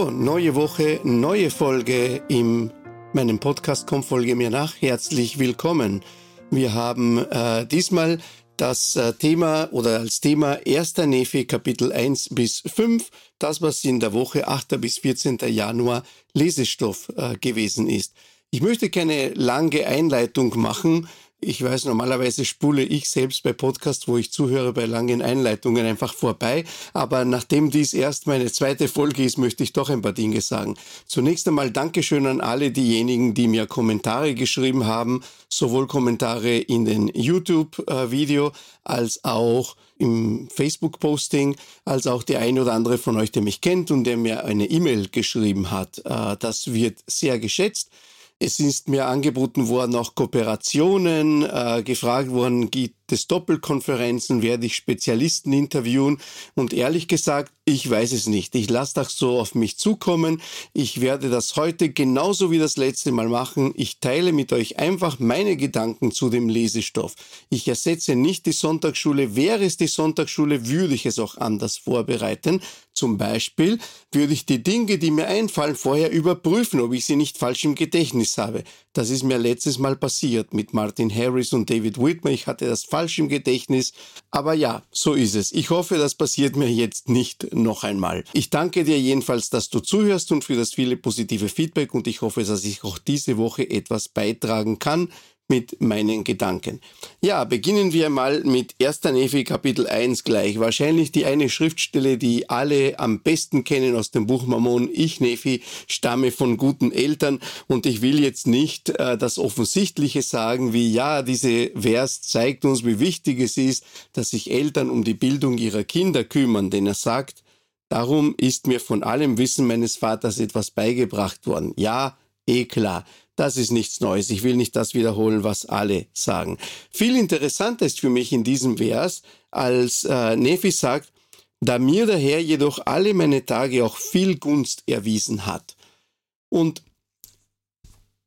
Hallo, neue Woche, neue Folge in meinem Podcast Komm, folge mir nach. Herzlich willkommen. Wir haben äh, diesmal das äh, Thema oder als Thema 1. Nephi Kapitel 1 bis 5, das was in der Woche 8. bis 14. Januar Lesestoff äh, gewesen ist. Ich möchte keine lange Einleitung machen, ich weiß, normalerweise spule ich selbst bei Podcasts, wo ich zuhöre, bei langen Einleitungen einfach vorbei. Aber nachdem dies erst meine zweite Folge ist, möchte ich doch ein paar Dinge sagen. Zunächst einmal Dankeschön an alle diejenigen, die mir Kommentare geschrieben haben, sowohl Kommentare in den YouTube-Video als auch im Facebook-Posting, als auch der ein oder andere von euch, der mich kennt und der mir eine E-Mail geschrieben hat. Äh, das wird sehr geschätzt. Es ist mir angeboten worden, auch Kooperationen, äh, gefragt worden, gibt es Doppelkonferenzen, werde ich Spezialisten interviewen und ehrlich gesagt, ich weiß es nicht. Ich lasse das so auf mich zukommen. Ich werde das heute genauso wie das letzte Mal machen. Ich teile mit euch einfach meine Gedanken zu dem Lesestoff. Ich ersetze nicht die Sonntagsschule. Wäre es die Sonntagsschule, würde ich es auch anders vorbereiten. Zum Beispiel würde ich die Dinge, die mir einfallen, vorher überprüfen, ob ich sie nicht falsch im Gedächtnis habe. Das ist mir letztes Mal passiert mit Martin Harris und David Whitmer. Ich hatte das falsch im Gedächtnis. Aber ja, so ist es. Ich hoffe, das passiert mir jetzt nicht noch einmal. Ich danke dir jedenfalls, dass du zuhörst und für das viele positive Feedback und ich hoffe, dass ich auch diese Woche etwas beitragen kann mit meinen Gedanken. Ja, beginnen wir mal mit 1. Nephi Kapitel 1 gleich. Wahrscheinlich die eine Schriftstelle, die alle am besten kennen aus dem Buch Mammon. Ich, Nephi, stamme von guten Eltern und ich will jetzt nicht äh, das Offensichtliche sagen, wie ja, diese Vers zeigt uns, wie wichtig es ist, dass sich Eltern um die Bildung ihrer Kinder kümmern, denn er sagt, darum ist mir von allem Wissen meines Vaters etwas beigebracht worden. Ja, eh klar. Das ist nichts Neues. Ich will nicht das wiederholen, was alle sagen. Viel interessanter ist für mich in diesem Vers, als äh, Nephi sagt, da mir der Herr jedoch alle meine Tage auch viel Gunst erwiesen hat. Und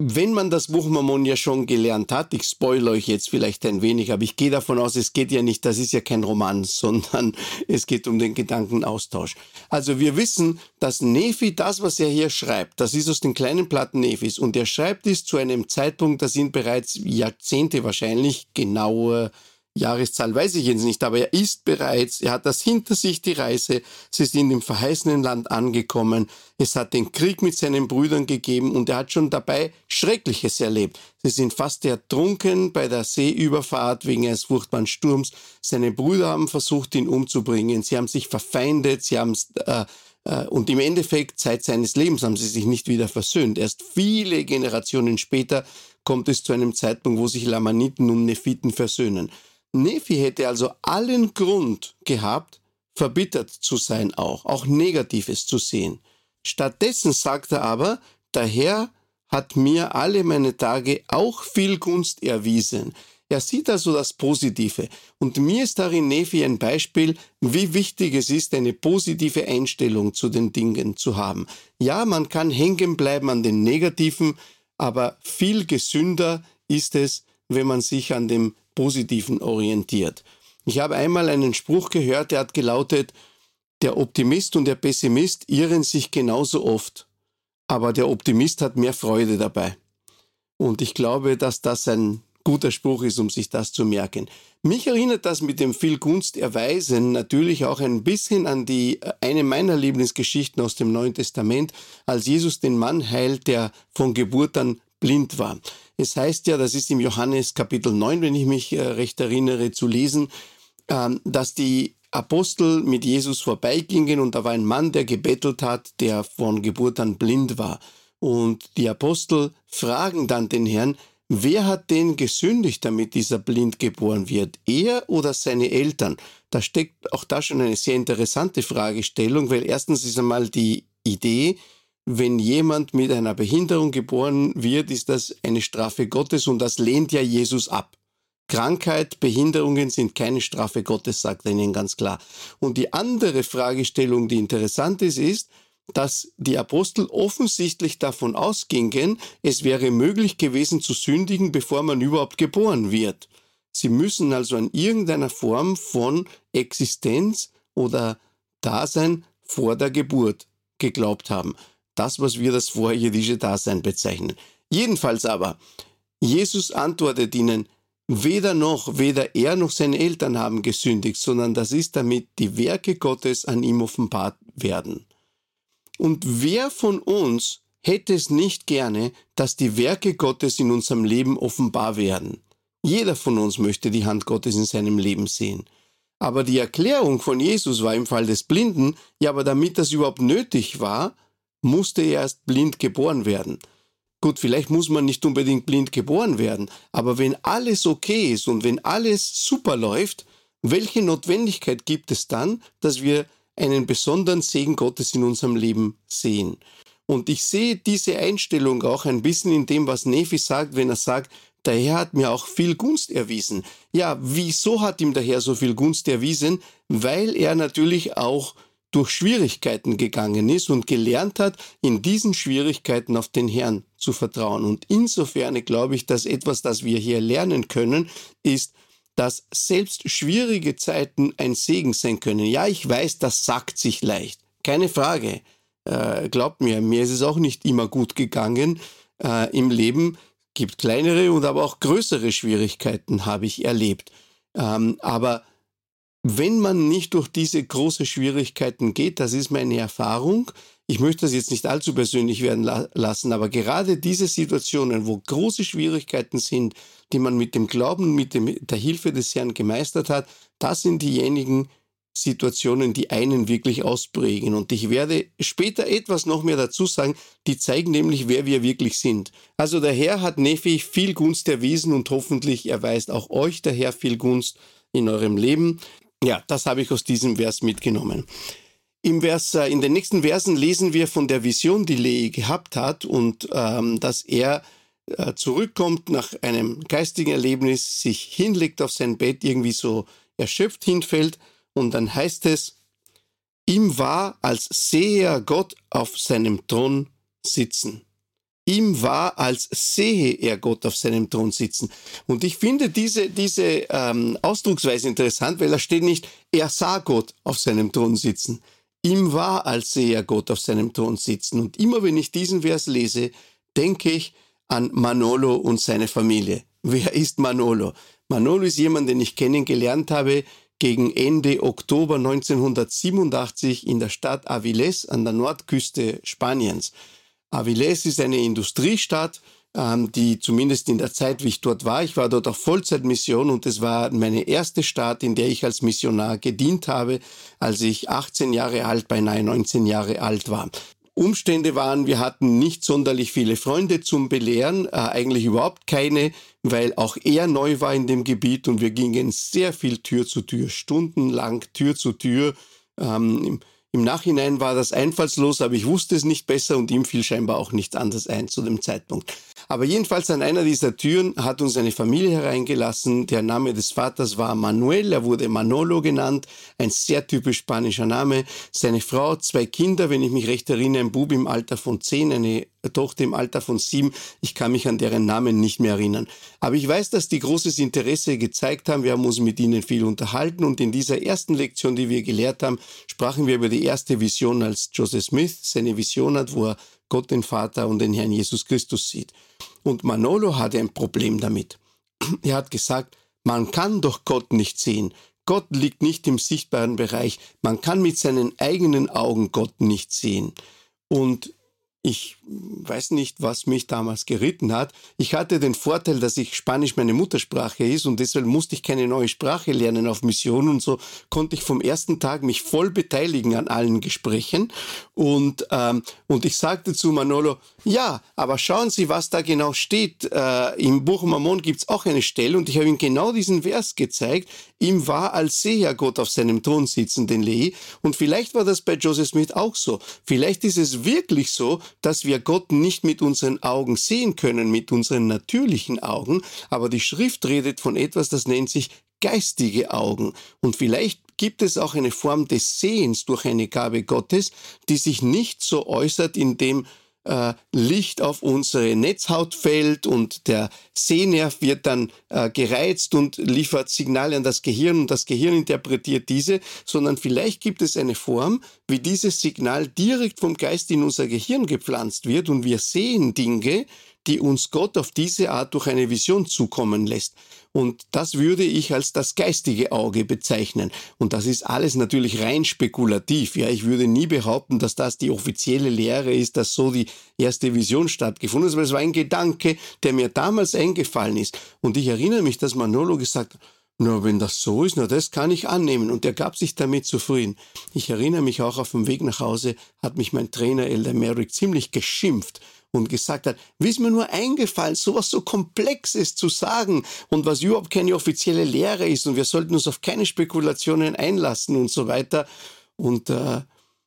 wenn man das Buch Mammon ja schon gelernt hat, ich spoilere euch jetzt vielleicht ein wenig, aber ich gehe davon aus, es geht ja nicht, das ist ja kein Roman, sondern es geht um den Gedankenaustausch. Also wir wissen, dass Nephi das, was er hier schreibt, das ist aus den kleinen Platten Nephis und er schreibt es zu einem Zeitpunkt, da sind bereits Jahrzehnte wahrscheinlich genauer Jahreszahl weiß ich jetzt nicht, aber er ist bereits, er hat das hinter sich, die Reise, sie sind im verheißenen Land angekommen, es hat den Krieg mit seinen Brüdern gegeben und er hat schon dabei Schreckliches erlebt. Sie sind fast ertrunken bei der Seeüberfahrt wegen eines furchtbaren Sturms. Seine Brüder haben versucht, ihn umzubringen, sie haben sich verfeindet, sie haben äh, äh, und im Endeffekt, Zeit seines Lebens haben sie sich nicht wieder versöhnt. Erst viele Generationen später kommt es zu einem Zeitpunkt, wo sich Lamaniten und Nephiten versöhnen. Nephi hätte also allen Grund gehabt, verbittert zu sein auch, auch Negatives zu sehen. Stattdessen sagt er aber, der Herr hat mir alle meine Tage auch viel Gunst erwiesen. Er sieht also das Positive. Und mir ist darin Nephi ein Beispiel, wie wichtig es ist, eine positive Einstellung zu den Dingen zu haben. Ja, man kann hängen bleiben an den Negativen, aber viel gesünder ist es, wenn man sich an dem Positiven orientiert. Ich habe einmal einen Spruch gehört, der hat gelautet, der Optimist und der Pessimist irren sich genauso oft, aber der Optimist hat mehr Freude dabei. Und ich glaube, dass das ein guter Spruch ist, um sich das zu merken. Mich erinnert das mit dem viel Gunst erweisen natürlich auch ein bisschen an die eine meiner Lieblingsgeschichten aus dem Neuen Testament, als Jesus den Mann heilt, der von Geburt an blind war. Es heißt ja, das ist im Johannes Kapitel 9, wenn ich mich äh, recht erinnere, zu lesen, ähm, dass die Apostel mit Jesus vorbeigingen und da war ein Mann, der gebettelt hat, der von Geburt an blind war. Und die Apostel fragen dann den Herrn, wer hat denn gesündigt, damit dieser blind geboren wird? Er oder seine Eltern? Da steckt auch da schon eine sehr interessante Fragestellung, weil erstens ist einmal die Idee, wenn jemand mit einer Behinderung geboren wird, ist das eine Strafe Gottes und das lehnt ja Jesus ab. Krankheit, Behinderungen sind keine Strafe Gottes, sagt er ihnen ganz klar. Und die andere Fragestellung, die interessant ist, ist, dass die Apostel offensichtlich davon ausgingen, es wäre möglich gewesen zu sündigen, bevor man überhaupt geboren wird. Sie müssen also an irgendeiner Form von Existenz oder Dasein vor der Geburt geglaubt haben. Das, was wir das vorirdische Dasein bezeichnen. Jedenfalls aber, Jesus antwortet ihnen, weder noch, weder er noch seine Eltern haben gesündigt, sondern das ist damit die Werke Gottes an ihm offenbart werden. Und wer von uns hätte es nicht gerne, dass die Werke Gottes in unserem Leben offenbar werden? Jeder von uns möchte die Hand Gottes in seinem Leben sehen. Aber die Erklärung von Jesus war im Fall des Blinden, ja, aber damit das überhaupt nötig war, musste er erst blind geboren werden. Gut, vielleicht muss man nicht unbedingt blind geboren werden, aber wenn alles okay ist und wenn alles super läuft, welche Notwendigkeit gibt es dann, dass wir einen besonderen Segen Gottes in unserem Leben sehen? Und ich sehe diese Einstellung auch ein bisschen in dem, was Nephi sagt, wenn er sagt, der Herr hat mir auch viel Gunst erwiesen. Ja, wieso hat ihm der Herr so viel Gunst erwiesen? Weil er natürlich auch durch Schwierigkeiten gegangen ist und gelernt hat, in diesen Schwierigkeiten auf den Herrn zu vertrauen. Und insofern glaube ich, dass etwas, das wir hier lernen können, ist, dass selbst schwierige Zeiten ein Segen sein können. Ja, ich weiß, das sagt sich leicht. Keine Frage. Äh, glaubt mir, mir ist es auch nicht immer gut gegangen äh, im Leben. Gibt kleinere und aber auch größere Schwierigkeiten, habe ich erlebt. Ähm, aber wenn man nicht durch diese großen Schwierigkeiten geht, das ist meine Erfahrung, ich möchte das jetzt nicht allzu persönlich werden la lassen, aber gerade diese Situationen, wo große Schwierigkeiten sind, die man mit dem Glauben, mit dem, der Hilfe des Herrn gemeistert hat, das sind diejenigen Situationen, die einen wirklich ausprägen. Und ich werde später etwas noch mehr dazu sagen, die zeigen nämlich, wer wir wirklich sind. Also der Herr hat Nephi viel Gunst erwiesen und hoffentlich erweist auch euch der Herr viel Gunst in eurem Leben. Ja, das habe ich aus diesem Vers mitgenommen. Im Vers, äh, in den nächsten Versen lesen wir von der Vision, die Lehi gehabt hat und ähm, dass er äh, zurückkommt nach einem geistigen Erlebnis, sich hinlegt auf sein Bett, irgendwie so erschöpft hinfällt und dann heißt es, ihm war, als sehe er Gott auf seinem Thron sitzen ihm war, als sehe er Gott auf seinem Thron sitzen. Und ich finde diese, diese ähm, Ausdrucksweise interessant, weil da steht nicht, er sah Gott auf seinem Thron sitzen. Ihm war, als sehe er Gott auf seinem Thron sitzen. Und immer wenn ich diesen Vers lese, denke ich an Manolo und seine Familie. Wer ist Manolo? Manolo ist jemand, den ich kennengelernt habe gegen Ende Oktober 1987 in der Stadt Avilés an der Nordküste Spaniens. Avilés ist eine Industriestadt, ähm, die zumindest in der Zeit, wie ich dort war, ich war dort auf Vollzeitmission und es war meine erste Stadt, in der ich als Missionar gedient habe, als ich 18 Jahre alt, beinahe 19 Jahre alt war. Umstände waren, wir hatten nicht sonderlich viele Freunde zum Belehren, äh, eigentlich überhaupt keine, weil auch er neu war in dem Gebiet und wir gingen sehr viel Tür zu Tür, stundenlang Tür zu Tür. Ähm, im Nachhinein war das einfallslos, aber ich wusste es nicht besser und ihm fiel scheinbar auch nichts anderes ein zu dem Zeitpunkt. Aber jedenfalls an einer dieser Türen hat uns eine Familie hereingelassen. Der Name des Vaters war Manuel, er wurde Manolo genannt, ein sehr typisch spanischer Name. Seine Frau, zwei Kinder, wenn ich mich recht erinnere, ein Bub im Alter von zehn, eine Tochter im Alter von sieben. Ich kann mich an deren Namen nicht mehr erinnern. Aber ich weiß, dass die großes Interesse gezeigt haben. Wir haben uns mit ihnen viel unterhalten und in dieser ersten Lektion, die wir gelehrt haben, sprachen wir über die erste Vision, als Joseph Smith seine Vision hat, wo er Gott den Vater und den Herrn Jesus Christus sieht. Und Manolo hatte ein Problem damit. Er hat gesagt, man kann doch Gott nicht sehen. Gott liegt nicht im sichtbaren Bereich. Man kann mit seinen eigenen Augen Gott nicht sehen. Und ich weiß nicht, was mich damals geritten hat. Ich hatte den Vorteil, dass ich Spanisch meine Muttersprache ist und deshalb musste ich keine neue Sprache lernen auf Mission und so konnte ich vom ersten Tag mich voll beteiligen an allen Gesprächen. Und, ähm, und ich sagte zu Manolo, ja, aber schauen Sie, was da genau steht. Äh, Im Buch Mammon gibt's auch eine Stelle und ich habe ihm genau diesen Vers gezeigt. Ihm war, als sehe er Gott auf seinem Thron sitzen, den Lehi. Und vielleicht war das bei Joseph Smith auch so. Vielleicht ist es wirklich so, dass wir Gott nicht mit unseren Augen sehen können, mit unseren natürlichen Augen, aber die Schrift redet von etwas, das nennt sich geistige Augen. Und vielleicht gibt es auch eine Form des Sehens durch eine Gabe Gottes, die sich nicht so äußert, indem äh, Licht auf unsere Netzhaut fällt und der Sehnerv wird dann äh, gereizt und liefert Signale an das Gehirn und das Gehirn interpretiert diese, sondern vielleicht gibt es eine Form, wie dieses Signal direkt vom Geist in unser Gehirn gepflanzt wird und wir sehen Dinge, die uns Gott auf diese Art durch eine Vision zukommen lässt. Und das würde ich als das geistige Auge bezeichnen. Und das ist alles natürlich rein spekulativ. Ja, ich würde nie behaupten, dass das die offizielle Lehre ist, dass so die erste Vision stattgefunden ist, weil es war ein Gedanke, der mir damals eingefallen ist. Und ich erinnere mich, dass Manolo gesagt hat, na, wenn das so ist, na, das kann ich annehmen. Und er gab sich damit zufrieden. Ich erinnere mich auch auf dem Weg nach Hause, hat mich mein Trainer Elder Merrick ziemlich geschimpft und gesagt hat, wie ist mir nur eingefallen, sowas so Komplexes zu sagen und was überhaupt keine offizielle Lehre ist und wir sollten uns auf keine Spekulationen einlassen und so weiter. Und äh,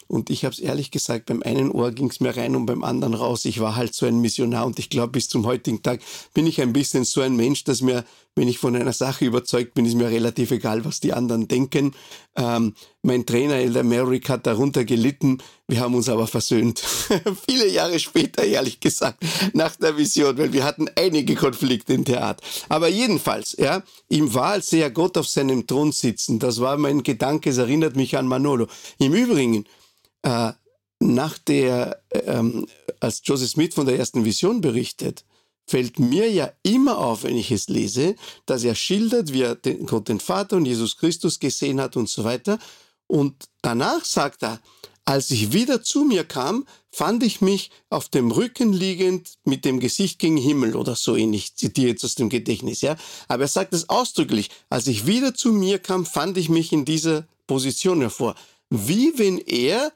und ich habe es ehrlich gesagt, beim einen Ohr ging es mir rein und beim anderen raus. Ich war halt so ein Missionar und ich glaube, bis zum heutigen Tag bin ich ein bisschen so ein Mensch, dass mir, wenn ich von einer Sache überzeugt bin, ist mir relativ egal, was die anderen denken. Ähm, mein Trainer Elder Merrick hat darunter gelitten. Wir haben uns aber versöhnt. Viele Jahre später, ehrlich gesagt, nach der Vision, weil wir hatten einige Konflikte in der Art. Aber jedenfalls, ja, ihm war, als sehr Gott auf seinem Thron sitzen. Das war mein Gedanke, es erinnert mich an Manolo. Im Übrigen, äh, nach der, ähm, als Joseph Smith von der ersten Vision berichtet, fällt mir ja immer auf, wenn ich es lese, dass er schildert, wie er den, Gott den Vater und Jesus Christus gesehen hat und so weiter. Und danach sagt er, als ich wieder zu mir kam, fand ich mich auf dem Rücken liegend mit dem Gesicht gegen Himmel oder so ähnlich. Ich zitiere jetzt aus dem Gedächtnis, ja. Aber er sagt es ausdrücklich. Als ich wieder zu mir kam, fand ich mich in dieser Position hervor. Wie wenn er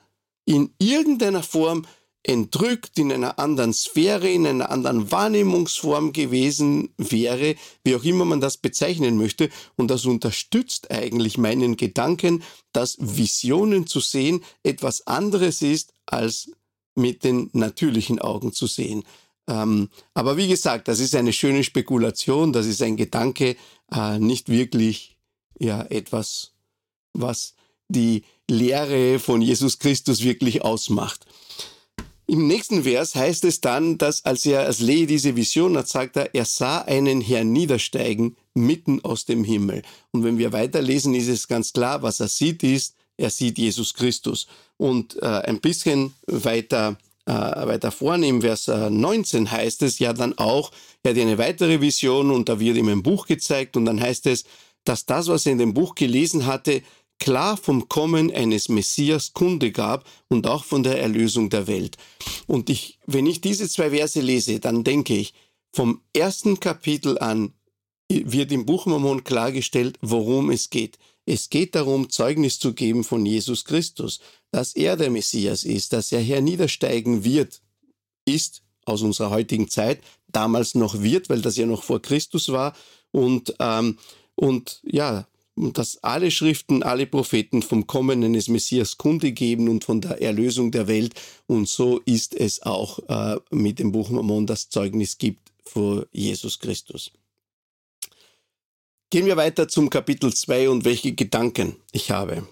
in irgendeiner Form entrückt, in einer anderen Sphäre, in einer anderen Wahrnehmungsform gewesen wäre, wie auch immer man das bezeichnen möchte. Und das unterstützt eigentlich meinen Gedanken, dass Visionen zu sehen etwas anderes ist, als mit den natürlichen Augen zu sehen. Ähm, aber wie gesagt, das ist eine schöne Spekulation, das ist ein Gedanke, äh, nicht wirklich ja etwas, was die Lehre von Jesus Christus wirklich ausmacht. Im nächsten Vers heißt es dann, dass als er, als Lee diese Vision hat, sagt er, er sah einen Herrn niedersteigen mitten aus dem Himmel. Und wenn wir weiterlesen, ist es ganz klar, was er sieht, ist, er sieht Jesus Christus. Und äh, ein bisschen weiter, äh, weiter vorne im Vers 19 äh, heißt es ja dann auch, er hat eine weitere Vision und da wird ihm ein Buch gezeigt und dann heißt es, dass das, was er in dem Buch gelesen hatte, klar vom Kommen eines Messias Kunde gab und auch von der Erlösung der Welt. Und ich, wenn ich diese zwei Verse lese, dann denke ich, vom ersten Kapitel an wird im Buch Mormon klargestellt, worum es geht. Es geht darum, Zeugnis zu geben von Jesus Christus, dass er der Messias ist, dass er herniedersteigen wird, ist aus unserer heutigen Zeit, damals noch wird, weil das ja noch vor Christus war. Und, ähm, und ja, dass alle Schriften, alle Propheten vom Kommen eines Messias Kunde geben und von der Erlösung der Welt. Und so ist es auch äh, mit dem Buch Mormon, das Zeugnis gibt vor Jesus Christus. Gehen wir weiter zum Kapitel 2 und welche Gedanken ich habe.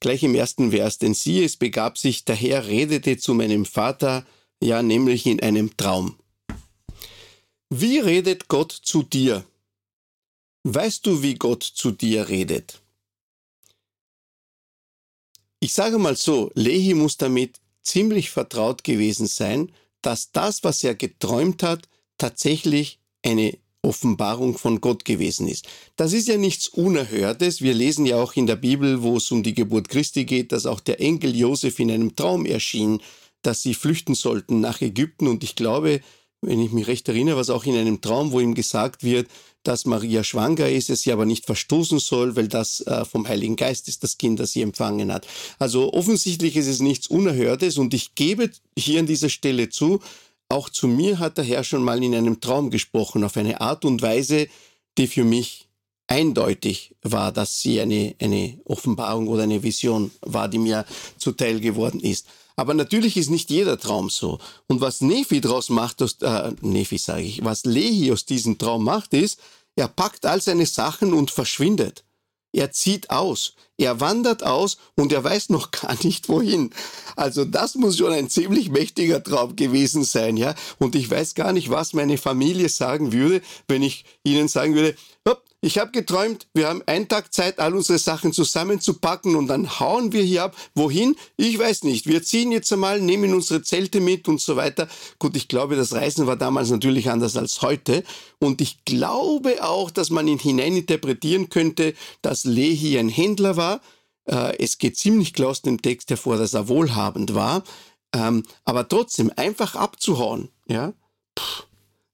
Gleich im ersten Vers, denn siehe, es begab sich, der Herr redete zu meinem Vater, ja nämlich in einem Traum. Wie redet Gott zu dir? Weißt du, wie Gott zu dir redet? Ich sage mal so, Lehi muss damit ziemlich vertraut gewesen sein, dass das, was er geträumt hat, tatsächlich eine Offenbarung von Gott gewesen ist. Das ist ja nichts Unerhörtes. Wir lesen ja auch in der Bibel, wo es um die Geburt Christi geht, dass auch der Enkel Josef in einem Traum erschien, dass sie flüchten sollten nach Ägypten. Und ich glaube, wenn ich mich recht erinnere, was auch in einem Traum, wo ihm gesagt wird, dass Maria schwanger ist, es sie aber nicht verstoßen soll, weil das äh, vom Heiligen Geist ist, das Kind, das sie empfangen hat. Also offensichtlich ist es nichts Unerhörtes und ich gebe hier an dieser Stelle zu, auch zu mir hat der Herr schon mal in einem Traum gesprochen, auf eine Art und Weise, die für mich eindeutig war, dass sie eine, eine Offenbarung oder eine Vision war, die mir zuteil geworden ist. Aber natürlich ist nicht jeder Traum so. Und was Nephi daraus macht, aus, äh, Nephi sage ich, was Lehi aus diesem Traum macht, ist, er packt all seine Sachen und verschwindet. Er zieht aus. Er wandert aus und er weiß noch gar nicht wohin. Also das muss schon ein ziemlich mächtiger Traum gewesen sein, ja. Und ich weiß gar nicht, was meine Familie sagen würde, wenn ich ihnen sagen würde, hopp, ich habe geträumt, wir haben einen Tag Zeit, all unsere Sachen zusammenzupacken und dann hauen wir hier ab. Wohin? Ich weiß nicht. Wir ziehen jetzt einmal, nehmen unsere Zelte mit und so weiter. Gut, ich glaube, das Reisen war damals natürlich anders als heute. Und ich glaube auch, dass man ihn hineininterpretieren könnte, dass Lehi ein Händler war. Äh, es geht ziemlich klar aus dem Text hervor, dass er wohlhabend war. Ähm, aber trotzdem, einfach abzuhauen, ja.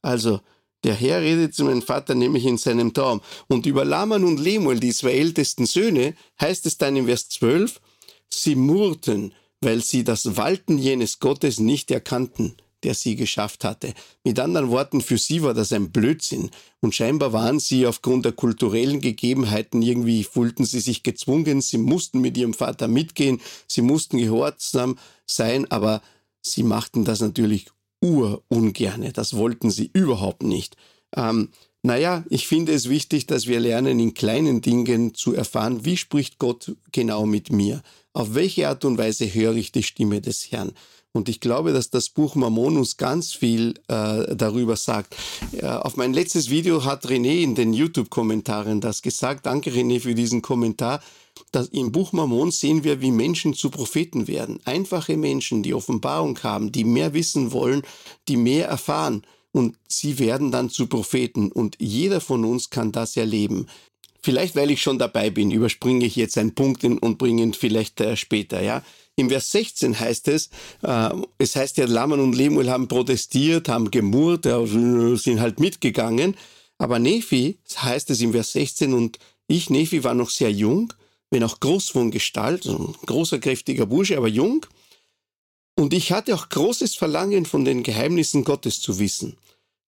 Also, der Herr redet zu meinem Vater nämlich in seinem Traum. Und über Laman und Lemuel, die zwei ältesten Söhne, heißt es dann in Vers 12, sie murrten, weil sie das Walten jenes Gottes nicht erkannten, der sie geschafft hatte. Mit anderen Worten, für sie war das ein Blödsinn. Und scheinbar waren sie aufgrund der kulturellen Gegebenheiten irgendwie, fühlten sie sich gezwungen, sie mussten mit ihrem Vater mitgehen, sie mussten gehorsam sein, aber sie machten das natürlich urungerne. Das wollten sie überhaupt nicht. Ähm, naja, ich finde es wichtig, dass wir lernen, in kleinen Dingen zu erfahren, wie spricht Gott genau mit mir? Auf welche Art und Weise höre ich die Stimme des Herrn? Und ich glaube, dass das Buch Mammonus ganz viel äh, darüber sagt. Äh, auf mein letztes Video hat René in den YouTube-Kommentaren das gesagt. Danke René für diesen Kommentar dass im Buch Mormon sehen wir, wie Menschen zu Propheten werden. Einfache Menschen, die Offenbarung haben, die mehr wissen wollen, die mehr erfahren. Und sie werden dann zu Propheten. Und jeder von uns kann das erleben. Vielleicht, weil ich schon dabei bin, überspringe ich jetzt einen Punkt und bringe ihn vielleicht äh, später, ja. Im Vers 16 heißt es, äh, es heißt ja, Laman und Lemuel haben protestiert, haben gemurrt, sind halt mitgegangen. Aber Nephi, heißt es im Vers 16, und ich, Nephi, war noch sehr jung wenn auch groß von Gestalt, ein großer, kräftiger Bursche, aber jung. Und ich hatte auch großes Verlangen, von den Geheimnissen Gottes zu wissen.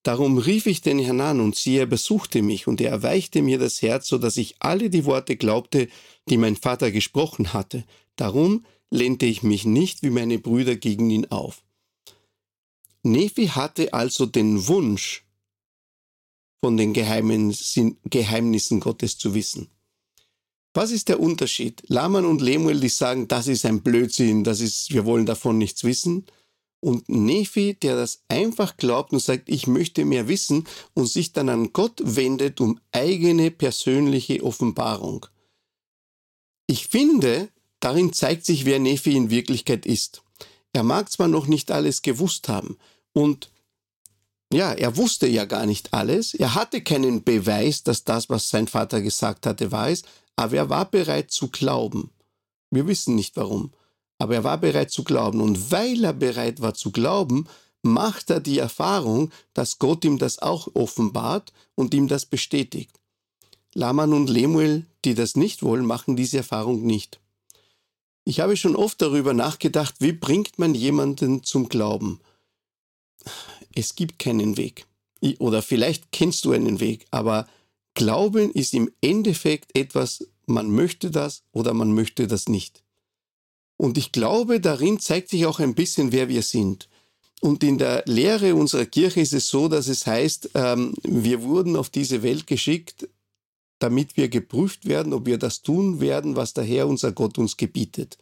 Darum rief ich den Herrn an, und siehe, er besuchte mich, und er erweichte mir das Herz, so dass ich alle die Worte glaubte, die mein Vater gesprochen hatte. Darum lehnte ich mich nicht wie meine Brüder gegen ihn auf. Nephi hatte also den Wunsch, von den Geheimnissen Gottes zu wissen. Was ist der Unterschied? Laman und Lemuel, die sagen, das ist ein Blödsinn, das ist, wir wollen davon nichts wissen. Und Nephi, der das einfach glaubt und sagt, ich möchte mehr wissen und sich dann an Gott wendet um eigene persönliche Offenbarung. Ich finde, darin zeigt sich, wer Nephi in Wirklichkeit ist. Er mag zwar noch nicht alles gewusst haben und ja, er wusste ja gar nicht alles. Er hatte keinen Beweis, dass das, was sein Vater gesagt hatte, wahr ist. Aber er war bereit zu glauben. Wir wissen nicht warum. Aber er war bereit zu glauben. Und weil er bereit war zu glauben, macht er die Erfahrung, dass Gott ihm das auch offenbart und ihm das bestätigt. Laman und Lemuel, die das nicht wollen, machen diese Erfahrung nicht. Ich habe schon oft darüber nachgedacht, wie bringt man jemanden zum Glauben? Es gibt keinen Weg. Oder vielleicht kennst du einen Weg, aber Glauben ist im Endeffekt etwas, man möchte das oder man möchte das nicht. Und ich glaube, darin zeigt sich auch ein bisschen, wer wir sind. Und in der Lehre unserer Kirche ist es so, dass es heißt, ähm, wir wurden auf diese Welt geschickt, damit wir geprüft werden, ob wir das tun werden, was der Herr unser Gott uns gebietet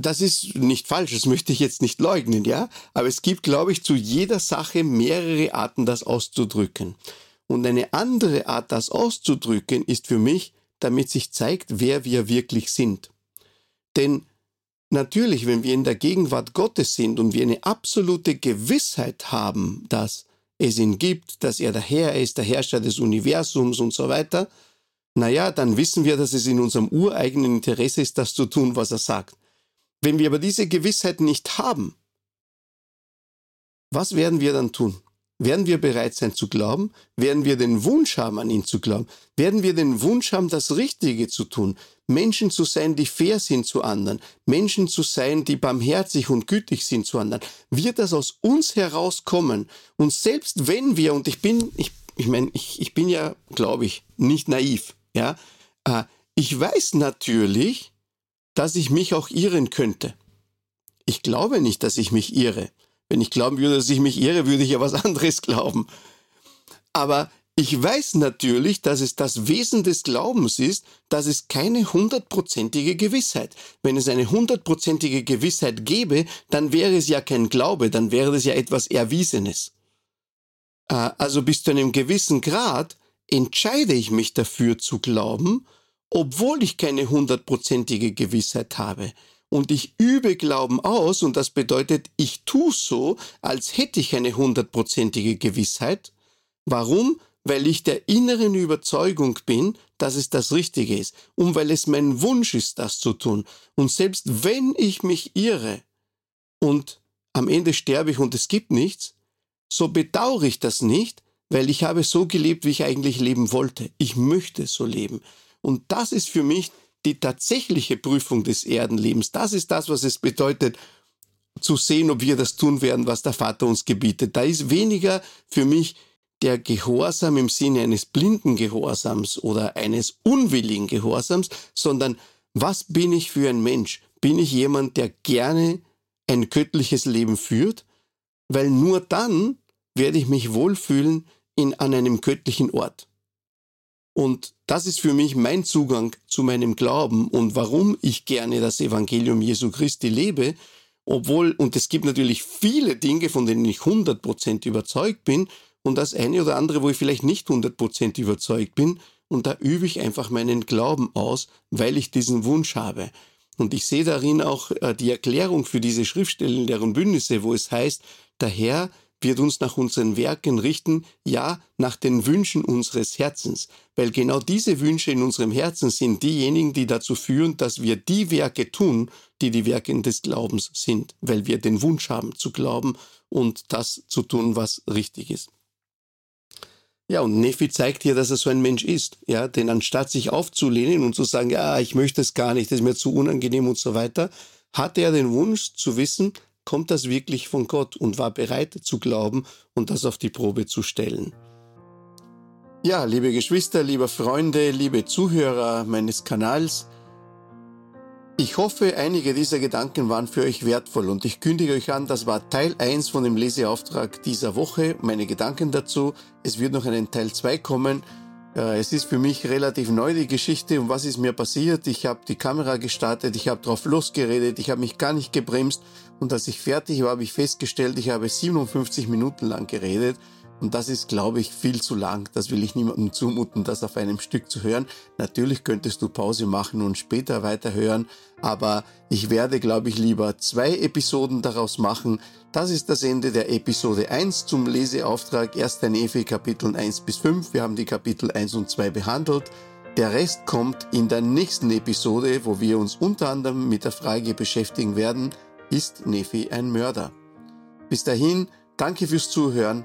das ist nicht falsch, das möchte ich jetzt nicht leugnen, ja. Aber es gibt, glaube ich, zu jeder Sache mehrere Arten, das auszudrücken. Und eine andere Art, das auszudrücken, ist für mich, damit sich zeigt, wer wir wirklich sind. Denn natürlich, wenn wir in der Gegenwart Gottes sind und wir eine absolute Gewissheit haben, dass es ihn gibt, dass er der Herr ist, der Herrscher des Universums und so weiter, naja, dann wissen wir, dass es in unserem ureigenen Interesse ist, das zu tun, was er sagt. Wenn wir aber diese Gewissheit nicht haben, was werden wir dann tun? Werden wir bereit sein zu glauben? Werden wir den Wunsch haben, an ihn zu glauben? Werden wir den Wunsch haben, das Richtige zu tun? Menschen zu sein, die fair sind zu anderen? Menschen zu sein, die barmherzig und gütig sind zu anderen? Wird das aus uns herauskommen? Und selbst wenn wir, und ich bin, ich, ich meine, ich, ich bin ja, glaube ich, nicht naiv, ja, äh, ich weiß natürlich, dass ich mich auch irren könnte. Ich glaube nicht, dass ich mich irre. Wenn ich glauben würde, dass ich mich irre, würde ich ja was anderes glauben. Aber Ich weiß natürlich, dass es das Wesen des Glaubens ist, dass es keine hundertprozentige Gewissheit. Wenn es eine hundertprozentige Gewissheit gäbe, dann wäre es ja kein Glaube, dann wäre es ja etwas Erwiesenes. Äh, also bis zu einem gewissen Grad entscheide ich mich dafür zu glauben, obwohl ich keine hundertprozentige Gewissheit habe. Und ich übe Glauben aus, und das bedeutet, ich tue so, als hätte ich eine hundertprozentige Gewissheit. Warum? weil ich der inneren Überzeugung bin, dass es das Richtige ist und weil es mein Wunsch ist, das zu tun. Und selbst wenn ich mich irre und am Ende sterbe ich und es gibt nichts, so bedauere ich das nicht, weil ich habe so gelebt, wie ich eigentlich leben wollte. Ich möchte so leben. Und das ist für mich die tatsächliche Prüfung des Erdenlebens. Das ist das, was es bedeutet, zu sehen, ob wir das tun werden, was der Vater uns gebietet. Da ist weniger für mich der Gehorsam im Sinne eines blinden Gehorsams oder eines unwilligen Gehorsams, sondern was bin ich für ein Mensch? Bin ich jemand, der gerne ein göttliches Leben führt? Weil nur dann werde ich mich wohlfühlen in, an einem göttlichen Ort. Und das ist für mich mein Zugang zu meinem Glauben und warum ich gerne das Evangelium Jesu Christi lebe, obwohl, und es gibt natürlich viele Dinge, von denen ich 100% überzeugt bin, und das eine oder andere, wo ich vielleicht nicht 100% überzeugt bin. Und da übe ich einfach meinen Glauben aus, weil ich diesen Wunsch habe. Und ich sehe darin auch äh, die Erklärung für diese Schriftstellen deren Bündnisse, wo es heißt, der Herr wird uns nach unseren Werken richten, ja, nach den Wünschen unseres Herzens. Weil genau diese Wünsche in unserem Herzen sind diejenigen, die dazu führen, dass wir die Werke tun, die die Werke des Glaubens sind, weil wir den Wunsch haben zu glauben und das zu tun, was richtig ist. Ja, und Nephi zeigt hier, dass er so ein Mensch ist. Ja, denn anstatt sich aufzulehnen und zu sagen, ja, ich möchte es gar nicht, das ist mir zu unangenehm und so weiter, hatte er den Wunsch zu wissen, kommt das wirklich von Gott und war bereit zu glauben und das auf die Probe zu stellen. Ja, liebe Geschwister, liebe Freunde, liebe Zuhörer meines Kanals, ich hoffe, einige dieser Gedanken waren für euch wertvoll und ich kündige euch an, das war Teil 1 von dem Leseauftrag dieser Woche, meine Gedanken dazu. Es wird noch einen Teil 2 kommen. Äh, es ist für mich relativ neu die Geschichte. Und was ist mir passiert? Ich habe die Kamera gestartet, ich habe drauf losgeredet, ich habe mich gar nicht gebremst. Und als ich fertig war, habe ich festgestellt, ich habe 57 Minuten lang geredet und das ist, glaube ich, viel zu lang. Das will ich niemandem zumuten, das auf einem Stück zu hören. Natürlich könntest du Pause machen und später weiterhören, aber ich werde, glaube ich, lieber zwei Episoden daraus machen. Das ist das Ende der Episode 1 zum Leseauftrag 1. Nephi Kapitel 1 bis 5. Wir haben die Kapitel 1 und 2 behandelt. Der Rest kommt in der nächsten Episode, wo wir uns unter anderem mit der Frage beschäftigen werden, ist Nephi ein Mörder? Bis dahin, danke fürs Zuhören